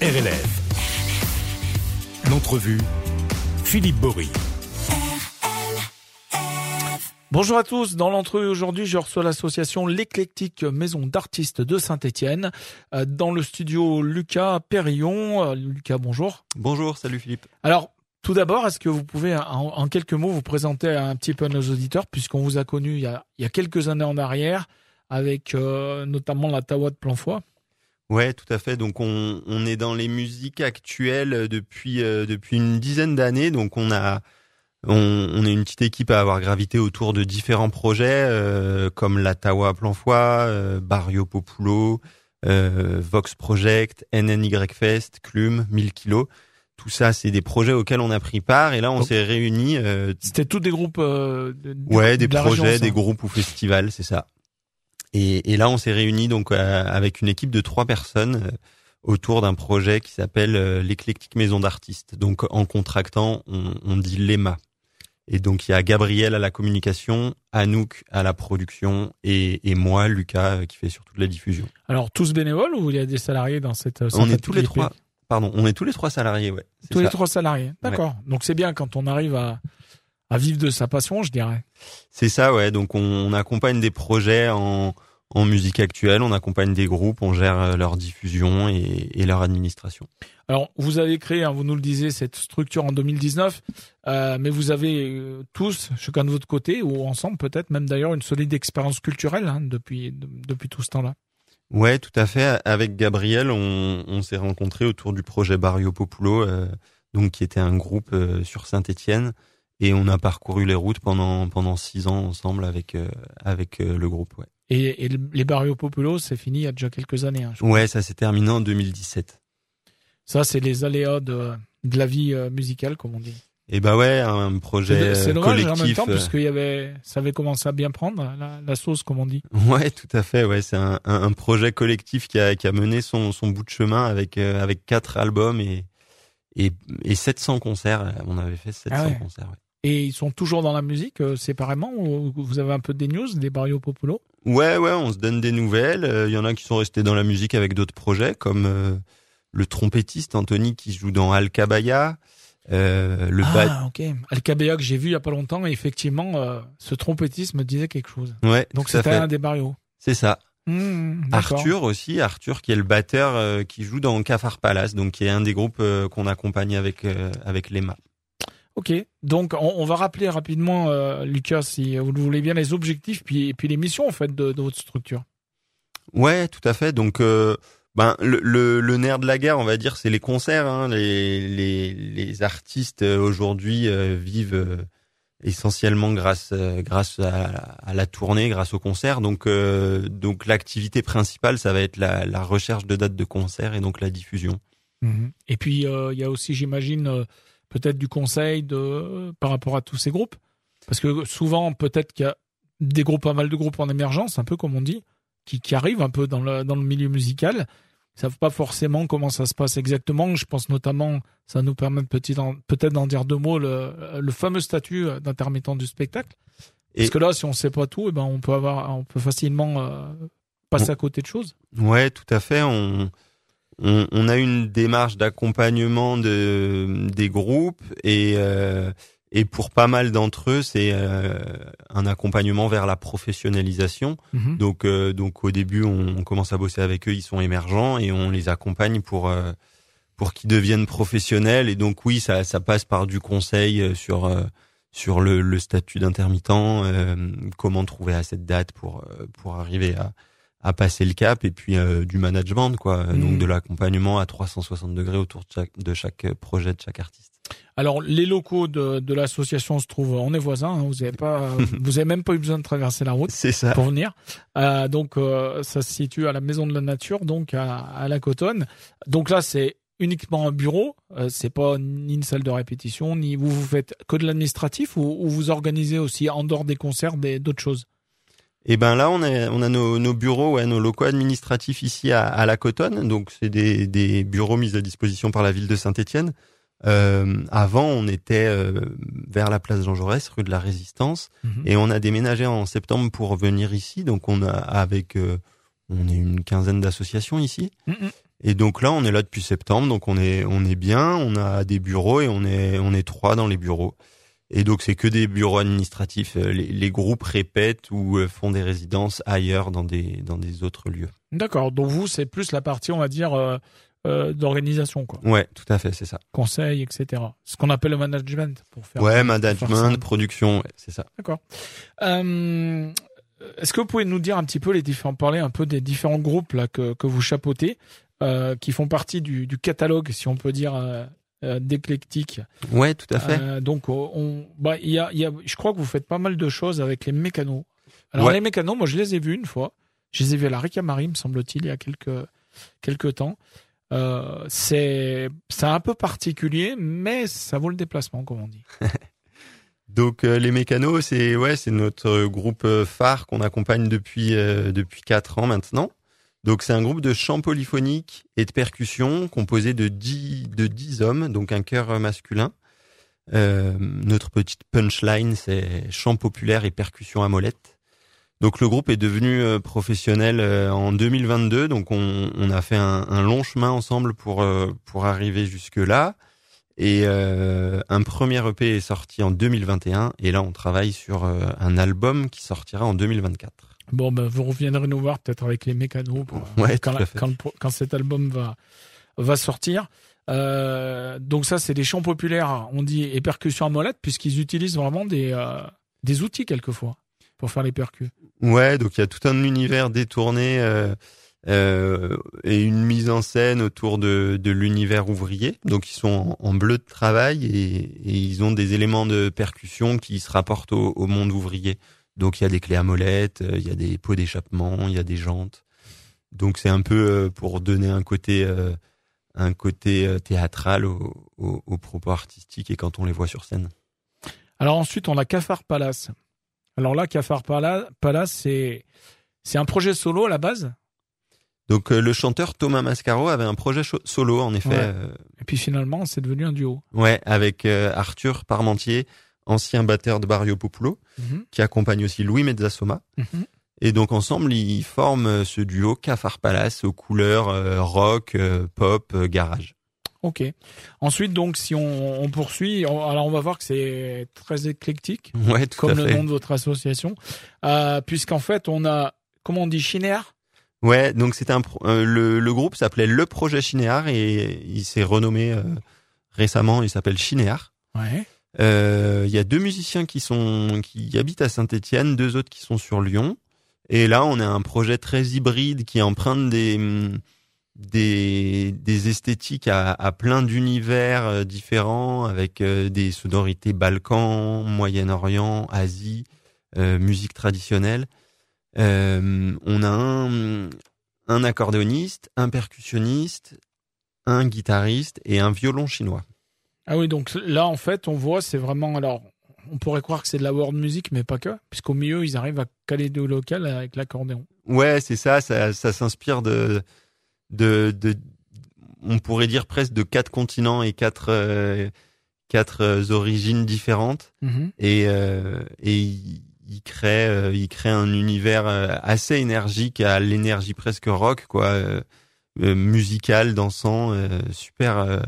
RLF. L'entrevue, Philippe Bory. Bonjour à tous. Dans l'entrevue aujourd'hui, je reçois l'association L'éclectique Maison d'artistes de Saint-Étienne. Euh, dans le studio Lucas Perillon. Euh, Lucas, bonjour. Bonjour, salut Philippe. Alors, tout d'abord, est-ce que vous pouvez en, quelques mots vous présenter un petit peu à nos auditeurs, puisqu'on vous a connu il y a, il y a quelques années en arrière, avec euh, notamment la Tawa de Planfoy Ouais, tout à fait. Donc on, on est dans les musiques actuelles depuis depuis une dizaine d'années. Donc on a on, on, est une petite équipe à avoir gravité autour de différents projets euh, comme la Tawa Planfoy, euh, Barrio Populo, euh, Vox Project, NNY Fest, Clume, 1000 kilos. Tout ça, c'est des projets auxquels on a pris part et là, on s'est réunis. Euh, C'était tous des groupes. De, ouais, des projets, des groupes ou festivals, c'est ça. Et, et, là, on s'est réunis donc avec une équipe de trois personnes autour d'un projet qui s'appelle l'éclectique maison d'artistes. Donc, en contractant, on, on dit l'EMA. Et donc il y a Gabriel à la communication, Anouk à la production et, et moi, Lucas, euh, qui fait surtout de la diffusion. Alors tous bénévoles ou il y a des salariés dans cette euh, On est tous les trois. Pardon, on est tous les trois salariés, ouais. Tous les trois salariés, d'accord. Donc c'est bien quand on arrive à, à vivre de sa passion, je dirais. C'est ça, ouais. Donc on, on accompagne des projets en, en musique actuelle, on accompagne des groupes, on gère euh, leur diffusion et, et leur administration. Alors, vous avez créé, hein, vous nous le disiez, cette structure en 2019, euh, mais vous avez euh, tous, chacun de votre côté, ou ensemble peut-être, même d'ailleurs, une solide expérience culturelle hein, depuis, depuis tout ce temps-là. Ouais, tout à fait. Avec Gabriel, on, on s'est rencontrés autour du projet Barrio Populo, euh, donc qui était un groupe euh, sur Saint-Étienne, et on a parcouru les routes pendant pendant six ans ensemble avec avec le groupe. Ouais. Et, et les Barrio Populo, c'est fini il y a déjà quelques années. Hein, ouais, ça s'est terminé en 2017. Ça, c'est les aléas de, de la vie euh, musicale, comme on dit. Et eh bah ouais, un projet C'est dommage en même temps, euh. parce qu'il y avait, ça avait commencé à bien prendre la, la sauce, comme on dit. Ouais, tout à fait. Ouais, c'est un, un, projet collectif qui a, qui a mené son, son bout de chemin avec euh, avec quatre albums et, et et 700 concerts. On avait fait 700 ah concerts. Ouais. Et ils sont toujours dans la musique séparément ou vous avez un peu des news des Barrio Populo Ouais, ouais, on se donne des nouvelles. Il y en a qui sont restés dans la musique avec d'autres projets comme le trompettiste Anthony qui joue dans Alcabaya. Euh, le ah, ok. Alcabaya que j'ai vu il y a pas longtemps, et effectivement, euh, ce trompettiste me disait quelque chose. Ouais. Donc c'était un des barrios. C'est ça. Mmh, Arthur aussi, Arthur qui est le batteur euh, qui joue dans Cafard Palace, donc qui est un des groupes euh, qu'on accompagne avec euh, avec l'EMA. Ok, donc on, on, va rappeler rapidement, Lucas, si vous le voulez bien, les objectifs puis, et puis les missions en fait de, de votre structure. Ouais, tout à fait. Donc ben le, le, le, nerf de la guerre, on va dire, c'est les concerts. Hein. Les, les, les, artistes euh, aujourd'hui euh, vivent euh, essentiellement grâce grâce à, à, la tournée, grâce aux concerts. Donc donc l'activité principale, ça va être la, la, recherche de dates de concerts et donc la diffusion. Mmh et puis il y a aussi, j'imagine, peut-être du conseil de par rapport à tous ces groupes, parce que souvent peut-être qu'il y a des groupes, pas mal de groupes en émergence, un peu comme on dit, qui, qui arrivent un peu dans le dans le milieu musical savent pas forcément comment ça se passe exactement. Je pense notamment, ça nous permet peut-être d'en dire deux mots, le, le fameux statut d'intermittent du spectacle. Et Parce que là, si on sait pas tout, eh ben on peut avoir, on peut facilement euh, passer à côté de choses. Ouais, tout à fait. On, on, on a une démarche d'accompagnement de des groupes et euh, et pour pas mal d'entre eux, c'est euh, un accompagnement vers la professionnalisation. Mhm. Donc, euh, donc au début, on, on, commence à bosser avec eux, ils sont émergents et on les accompagne pour euh, pour qu'ils deviennent professionnels. Et donc oui, ça, ça passe par du conseil euh, sur euh, sur le, le statut d'intermittent, comment trouver à cette date pour pour arriver à à passer le cap et puis du management quoi, mhm. donc de l'accompagnement à 360 degrés autour de chaque de chaque projet de chaque artiste. Alors, les locaux de, de l'association se trouvent, on est voisins, hein, vous avez pas, vous avez même pas eu besoin de traverser la route ça. pour venir. Euh, donc, euh, ça se situe à la Maison de la Nature, donc à, à la Cotonne. Donc là, c'est uniquement un bureau, euh, c'est pas ni une salle de répétition, ni vous vous faites que de l'administratif ou, ou, vous organisez aussi en dehors des concerts d'autres choses? Et eh ben là, on a, on a nos, nos bureaux, ouais, nos locaux administratifs ici à, à la Cotonne. Donc, c'est des, des bureaux mis à disposition par la ville de Saint-Étienne. Euh, avant, on était euh, vers la place Jean Jaurès, rue de la Résistance, mmh. et on a déménagé en septembre pour venir ici. Donc, on a avec, euh, on est une quinzaine d'associations ici, mmh. Et donc là, on est là depuis septembre, donc on est on est bien, on a des bureaux et on est on est trois dans les bureaux. Et donc c'est que des bureaux administratifs. Euh, les, les, groupes répètent ou euh, font des résidences ailleurs dans des dans des autres lieux. D'accord. Donc vous, c'est plus la partie, on va dire, euh, euh, d'organisation, quoi. Ouais, tout à fait, c'est ça. Conseil, etc. Ce qu'on appelle le management pour faire. Ouais, management, production, ouais, c'est ça. D'accord. Euh, Est-ce que vous pouvez nous dire un petit peu les différents, parler un peu des différents groupes là que que vous chapeautez, euh, qui font partie du, du catalogue, si on peut dire. Euh, euh d'éclectique. Ouais, tout à fait. Euh, donc on, bah y a, y a, je crois que vous faites pas mal de choses avec les mécanos. Alors Ouais. les mécanos, moi je les ai vus une fois. Je les ai vus à la Ricamari, me semble-t-il, il y a quelques quelques temps. Euh, c'est c'est un peu particulier, mais ça vaut le déplacement, comme on dit. Donc euh, les mécanos, c'est ouais, c'est notre groupe euh, phare qu'on accompagne depuis euh, depuis quatre ans maintenant. Donc c'est un groupe de chant polyphonique et de percussion composé de dix de dix hommes, donc un chœur masculin. Euh, notre petite punchline, c'est chant populaire et percussion à molette. Donc le groupe est devenu euh, professionnel euh, en 2022, donc on, a fait un, long chemin ensemble pour pour arriver jusque là. Et un premier EP est sorti en 2021 et là on travaille sur un album qui sortira en 2024. Bon, ben vous reviendrez nous voir peut-être avec les mécanos pour, Ouais, quand, quand, cet album va va sortir. Euh, donc ça, c'est des chants populaires, on dit, et percussions à molette, puisqu'ils utilisent vraiment des euh, des outils quelquefois pour faire les percus. Ouais, donc il y a tout un univers détourné euh, euh, et une mise en scène autour de, de l'univers ouvrier. Donc ils sont en, en bleu de travail et, et ils ont des éléments de percussion qui se rapportent au, au monde ouvrier. Donc il y a des clés à molette, euh, il y a des pots d'échappement, il y a des jantes. Donc c'est un peu euh, pour donner un côté euh, un côté théâtral au, au, au propos artistique et quand on les voit sur scène. Alors ensuite, on a Cafard Palace. Alors là, Cafard Pala- Palace, c'est c'est un projet solo à la base? Donc le chanteur Thomas Mascaro avait un projet solo en effet. Ouais. Et puis finalement, c'est devenu un duo. Ouais, avec Arthur Parmentier, ancien batteur de Barrio Populo, Mhm, qui accompagne aussi Louis Mezzasoma. mhm. Et donc ensemble, ils forment euh, ce duo Cafard Palace aux couleurs euh, rock, euh, pop, euh, garage. Ok. Ensuite, donc, si on, on poursuit, on- alors on va voir que c'est très éclectique, Ouais, tout comme à le fait. nom de votre association, puisqu'en fait, on a, comment on dit, Chiner Ouais, donc c'était un le, le groupe s'appelait Le Projet Chinéar et il s'est renommé récemment. Il s'appelle Chinéar. Ouais. Euh, Il y a deux musiciens qui sont qui habitent à Saint-Étienne, deux autres qui sont sur Lyon. Et là, on a un projet très hybride qui emprunte des des, des esthétiques à, plein d'univers euh, différents, avec euh, des sonorités Balkans, Moyen-Orient, Asie, musique traditionnelle. Euh, on a un accordéoniste, un percussionniste, un guitariste et un violon chinois. Ah oui, donc là, en fait, on voit, c'est vraiment, alors, on pourrait croire que c'est de la world music, mais pas que, puisqu'au milieu, ils arrivent à caler du local avec l'accordéon. Ouais, c'est ça, ça, ça s'inspire de, de, de, on pourrait dire presque de quatre continents et quatre, euh, quatre euh, origines différentes. Mhm. Et, euh, et il, crée, euh, il crée un univers assez énergique, à l'énergie presque rock, quoi, euh, musical, dansant, euh, super, euh,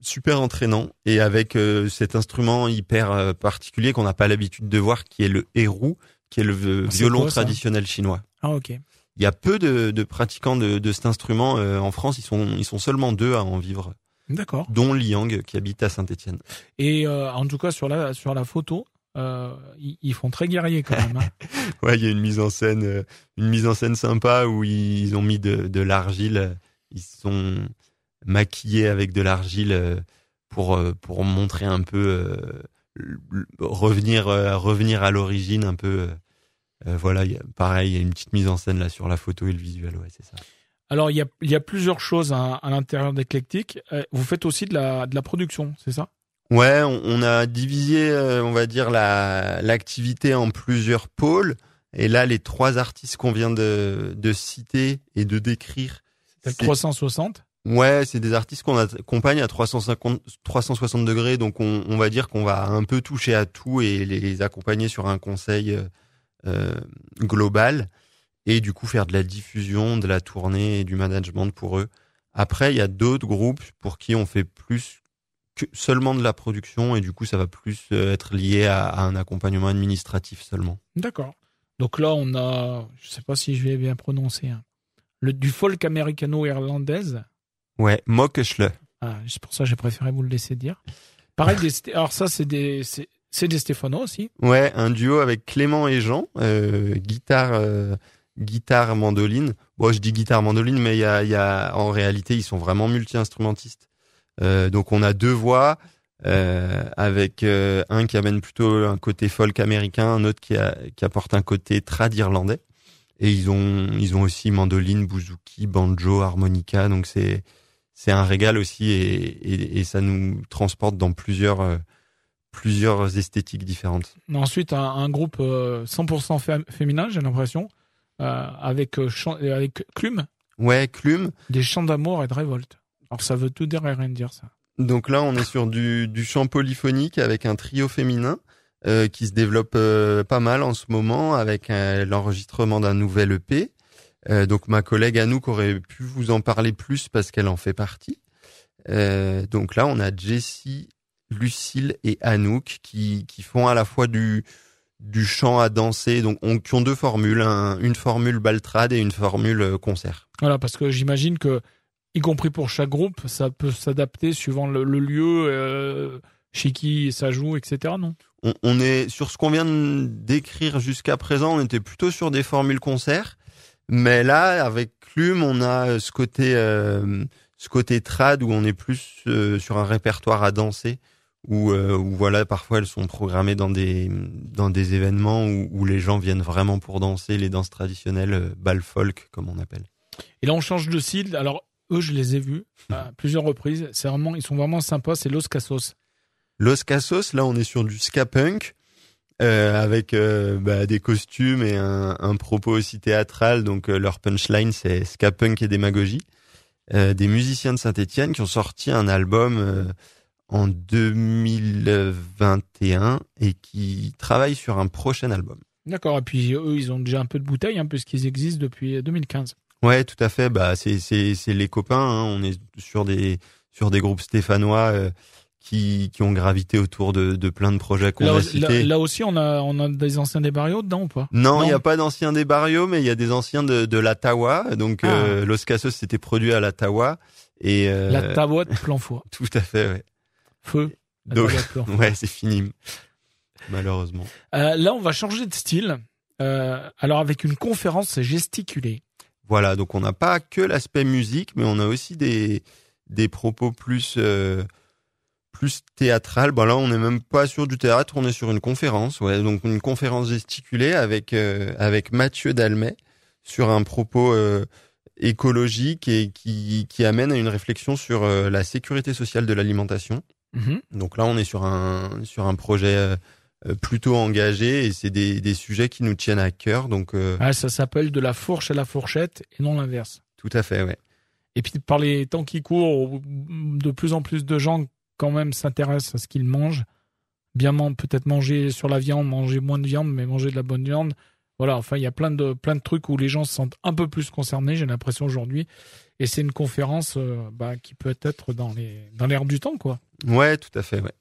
super entraînant. Et avec euh, cet instrument hyper euh, particulier qu'on n'a pas l'habitude de voir, qui est le hérou, qui est le Ah, violon quoi, traditionnel chinois. Ah, ok. Il y a peu de, de pratiquants de, de cet instrument euh, en France. Ils sont, ils sont seulement deux à en vivre, D'accord. dont Liang qui habite à Saint-Étienne. Et en tout cas, sur la, sur la photo, euh, ils, font très guerrier quand même. hein. Ouais, il y a une mise en scène, une mise en scène sympa où ils ont mis de, de l'argile. Ils sont maquillés avec de l'argile euh, pour euh, pour montrer un peu euh, revenir euh, revenir à l'origine un peu. voilà, il y a, pareil, il y a une petite mise en scène là sur la photo et le visuel. Ouais, c'est ça. Alors, il y a, il y a plusieurs choses à, à l'intérieur d'Eclectic. Vous faites aussi de la, de la production, c'est ça? Ouais, on, on a divisé, euh, on va dire, la l'activité en plusieurs pôles. Et là, les trois artistes qu'on vient de, de citer et de décrire, C'est- 360 ouais, c'est des artistes qu'on accompagne à 350, 360 degrés. Donc, on, on va dire qu'on va un peu toucher à tout et les accompagner sur un conseil euh, euh, global. Et du coup, faire de la diffusion, de la tournée et du management pour eux Après, il y a d'autres groupes pour qui on fait plus que seulement de la production et du coup, ça va plus euh, être lié à, un accompagnement administratif seulement. D'accord. Donc là, on a, je sais pas si je vais bien prononcer, hein, le, du folk américano-irlandaise. Ouais, Mokeshle. Ah, c'est pour ça que j'ai préféré vous le laisser dire. Pareil, des, alors ça, c'est des, c'est des Stéphano aussi. Ouais, un duo avec Clément et Jean, euh, guitare, euh, guitare, mandoline. Bon, je dis guitare, mandoline, mais il y a, y a, en réalité, ils sont vraiment multi-instrumentistes. Euh, donc on a deux voix, euh, avec euh, un qui amène plutôt un côté folk américain, un autre qui, a, qui apporte un côté trad irlandais. Et ils ont, ils ont aussi mandoline, bouzouki, banjo, harmonica. Donc c'est, c'est un régal aussi et, et, et, ça nous transporte dans plusieurs, euh, plusieurs esthétiques différentes. Ensuite, un, un groupe 100% féminin, j'ai l'impression, avec, avec Clume. Ouais, Clume. Des chants d'amour et de révolte. Alors ça veut tout dire et rien dire ça. Donc là, on est sur du, du chant polyphonique avec un trio féminin euh, qui se développe euh, pas mal en ce moment avec euh, l'enregistrement d'un nouvel EP. Euh, donc ma collègue Anouk aurait pu vous en parler plus parce qu'elle en fait partie. donc là, on a Jessie, Lucille et Anouk qui, qui font à la fois du, du chant à danser, donc on, qui ont deux formules, une formule baltrade et une formule concert. Voilà, parce que j'imagine que y compris pour chaque groupe, ça peut s'adapter suivant le, lieu euh, chez qui ça joue, etc. Non? On, est sur ce qu'on vient d'écrire jusqu'à présent, on était plutôt sur des formules concerts, mais là avec Clume, on a ce côté euh, ce côté trad où on est plus euh, sur un répertoire à danser. Où, où, voilà parfois elles sont programmées dans des dans des événements où, où les gens viennent vraiment pour danser les danses traditionnelles bal folk comme on appelle. Et là on change de style. Alors eux, je les ai vus à plusieurs reprises. C'est vraiment, ils sont vraiment sympas. C'est Los Casos. Los Casos, là, on est sur du ska punk. Euh, avec euh, bah, des costumes et un, un, propos aussi théâtral. Donc euh, leur punchline, c'est ska punk et démagogie. Euh, des musiciens de Saint-Étienne qui ont sorti un album euh, en 2021 et qui travaillent sur un prochain album. D'accord. Et puis eux, ils ont déjà un peu de bouteille, hein, puisqu'ils existent depuis 2015. Ouais, tout à fait. Bah, c'est c'est c'est les copains. Hein. On est sur des sur des groupes stéphanois euh, qui qui ont gravité autour de de plein de projets qu'on a cités. Là, aussi, on a on a des anciens des barrios dedans ou pas? Non, il n'y a pas d'anciens des barrios, mais il y a des anciens de de la Tawa. Donc ah. euh, Los Casos s'était produit à la Tawa et euh, la Tawa de plan tout à fait, ouais. Feu. Donc, ouais, c'est fini. Malheureusement. Euh, là, on va changer de style. Euh, alors avec une conférence gesticulée. Voilà, donc on n'a pas que l'aspect musique, mais on a aussi des des propos plus euh, plus théâtral. Bon là, on n'est même pas sur du théâtre, on est sur une conférence. Ouais, donc une conférence gesticulée avec euh, avec Mathieu Dalmet sur un propos euh, écologique et qui qui amène à une réflexion sur la sécurité sociale de l'alimentation. Mm-hmm. Donc là, on est sur un sur un projet euh, plutôt engagés et c'est des, des sujets qui nous tiennent à cœur. Donc euh, ah, ça s'appelle de la fourche à la fourchette et non l'inverse. Tout à fait, ouais. Et puis par les temps qui courent, de plus en plus de gens quand même s'intéressent à ce qu'ils mangent. Bien peut-être manger sur la viande, manger moins de viande, mais manger de la bonne viande. Voilà, enfin il y a plein de plein de trucs où les gens se sentent un peu plus concernés. J'ai l'impression aujourd'hui, et c'est une conférence euh, bah, qui peut être dans les dans l'air du temps, quoi. Ouais, tout à fait, ouais.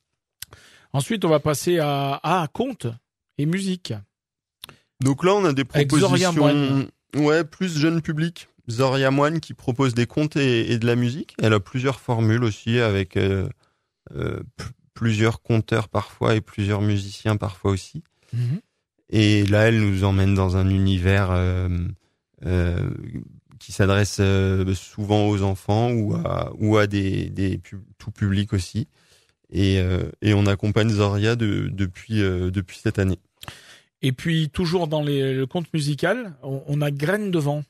Ensuite, on va passer à, à conte et musique. Donc là, on a des propositions, ouais, plus jeune public. Zoria Moine qui propose des contes et, de la musique. Elle a plusieurs formules aussi avec euh, plusieurs conteurs parfois et plusieurs musiciens parfois aussi. Mhm. Et là, elle nous emmène dans un univers euh, qui s'adresse souvent aux enfants ou à, ou à des, des tout public aussi. Et, euh, et on accompagne Zoria de, depuis, euh, depuis cette année. Et puis, toujours dans les, le conte musical, on, a Graines de vent.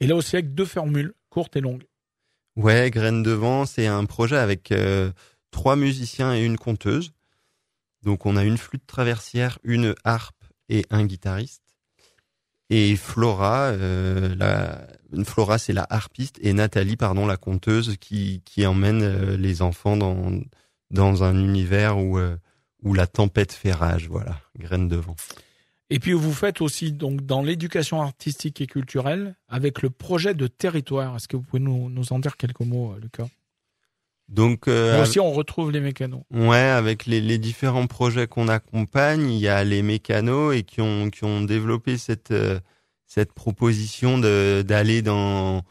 Et là aussi avec deux formules, courtes et longues. Ouais, Graines de vent, c'est un projet avec euh, trois musiciens et une conteuse. Donc on a une flûte traversière, une harpe et un guitariste. Et Flora, euh, Flora c'est la harpiste et Nathalie, pardon, la conteuse qui, qui emmène les enfants dans, dans un univers où, euh, où la tempête fait rage, voilà, graine de vent. Et puis vous faites aussi donc dans l'éducation artistique et culturelle avec le projet de territoire. Est-ce que vous pouvez nous, nous en dire quelques mots, euh, Lucas? Donc euh, aussi, on retrouve les mécanos. Ouais, avec les, les différents projets qu'on accompagne, il y a les mécanos et qui ont qui ont développé cette euh, cette proposition de d'aller dans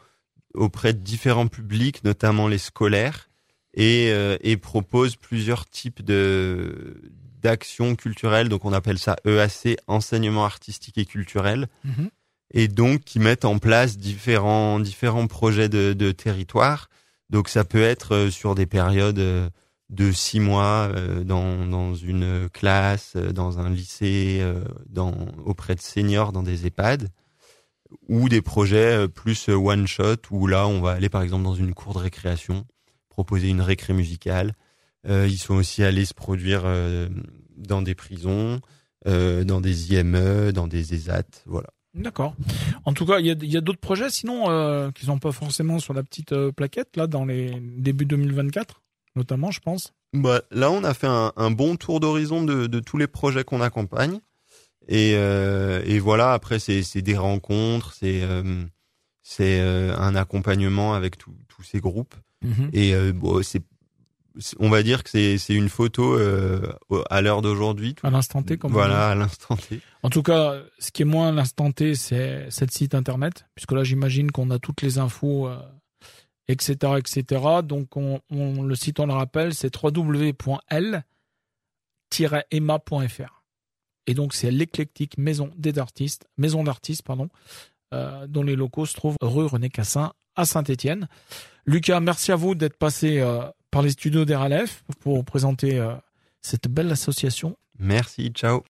auprès de différents publics, notamment les scolaires, et euh, et proposent plusieurs types de d'actions culturelles. Donc on appelle ça EAC, enseignement artistique et culturel Mhm. et donc qui mettent en place différents différents projets de, de territoire. Donc ça peut être euh, sur des périodes euh, de six mois euh, dans dans une classe, dans un lycée, auprès de seniors dans des EHPAD, ou des projets plus one shot où là on va aller par exemple dans une cour de récréation, proposer une récré musicale. Ils sont aussi allés se produire euh, dans des prisons, dans des IME, dans des ESAT, voilà. D'accord. En tout cas, il y a, d'autres projets, sinon, euh, qui sont pas forcément sur la petite euh, plaquette, là, dans les débuts 2024, notamment, je pense. Bah, là, on a fait un, un bon tour d'horizon de, de tous les projets qu'on accompagne. Et, euh, et voilà, après, c'est des rencontres, c'est euh, c'est un accompagnement avec tous tous ces groupes. Et euh, bon, c'est- on va dire que c'est c'est une photo euh, à l'heure d'aujourd'hui. À l'instant T, comme. Voilà, à l'instant T. En tout cas, ce qui est moins à l'instant T, c'est cette site internet, puisque là, j'imagine qu'on a toutes les infos, euh, etc., etc. Donc, on, on- le site, on le rappelle, c'est www.l-emma.fr. Et donc, c'est l'éclectique maison des artistes, maison d'artistes, pardon, euh, dont les locaux se trouvent rue René Cassin à Saint-Étienne. Lucas, merci à vous d'être passé euh, par les studios d'RLF pour présenter euh, cette belle association Merci, ciao.